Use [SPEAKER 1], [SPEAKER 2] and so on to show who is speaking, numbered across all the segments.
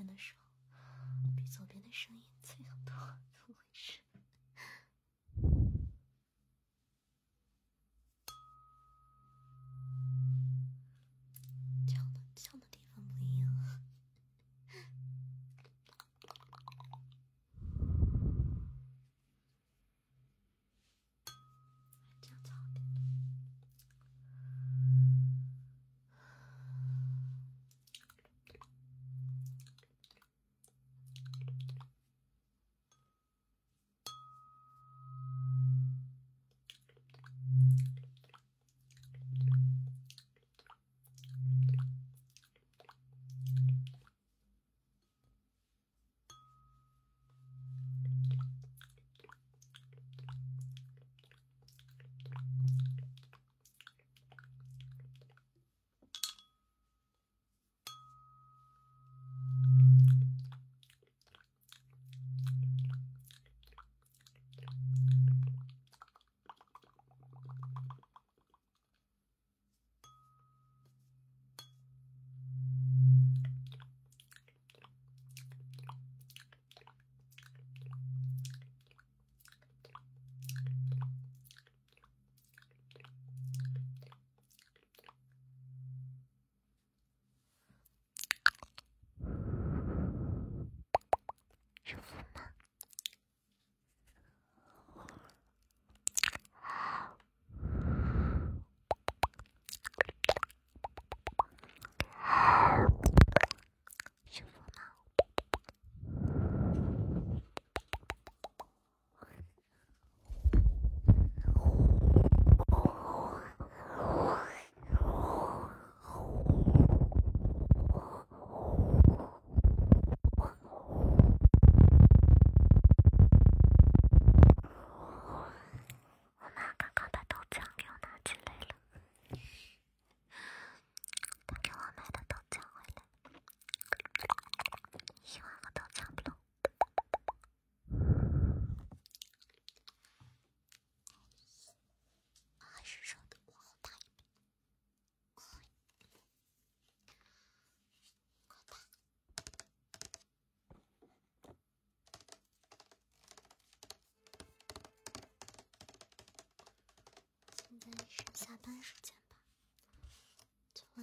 [SPEAKER 1] 边的时候比左边的声音脆很多，怎么回事？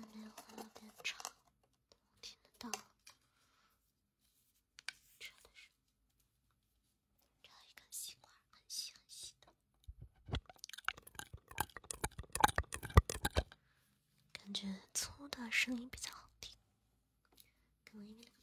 [SPEAKER 1] 外面会有点吵，我听得到。真的是。找一个吸管，很细很细的。感觉粗的声音比较好听。可能因个。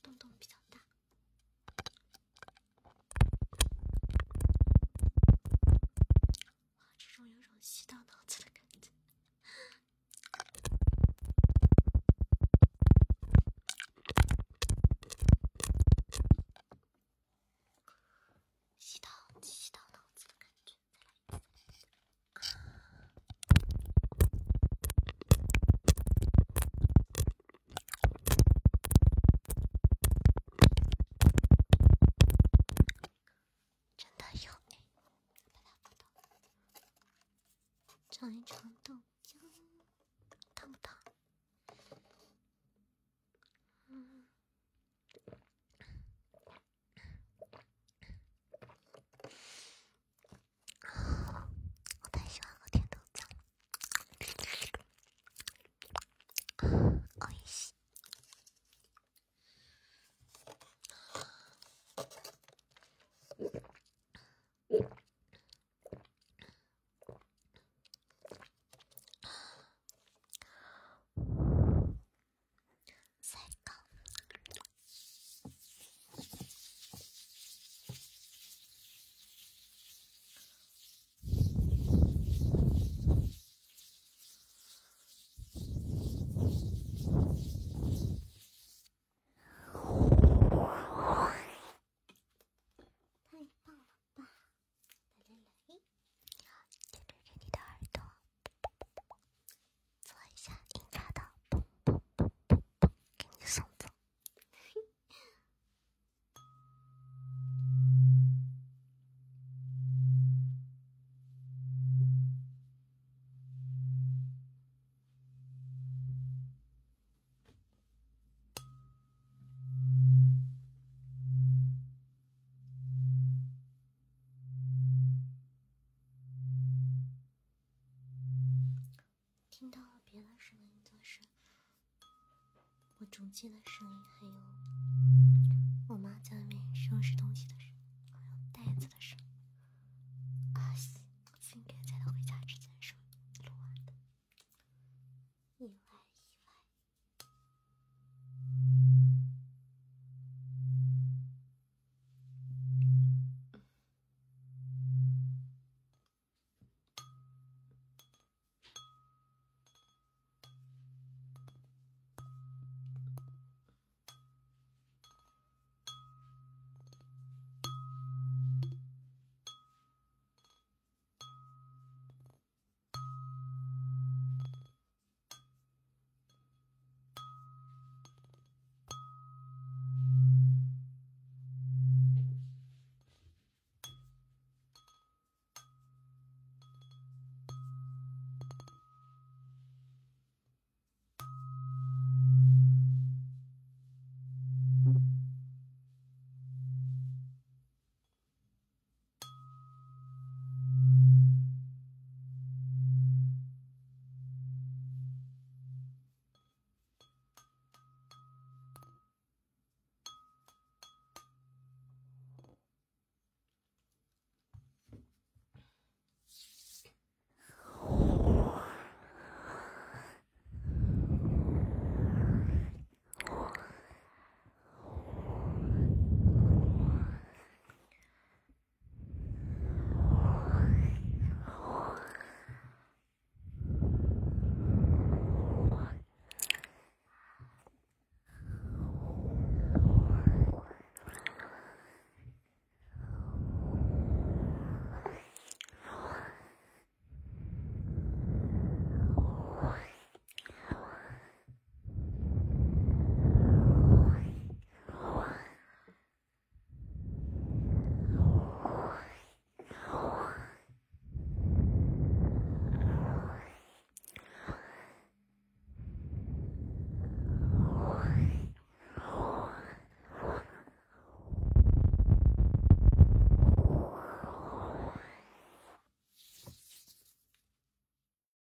[SPEAKER 1] あいちゃ。听到了别的声音，就是我主机的声音，还有我妈在外面收拾东西的声音，还有袋子的声音。啊西，应该在他回家之前。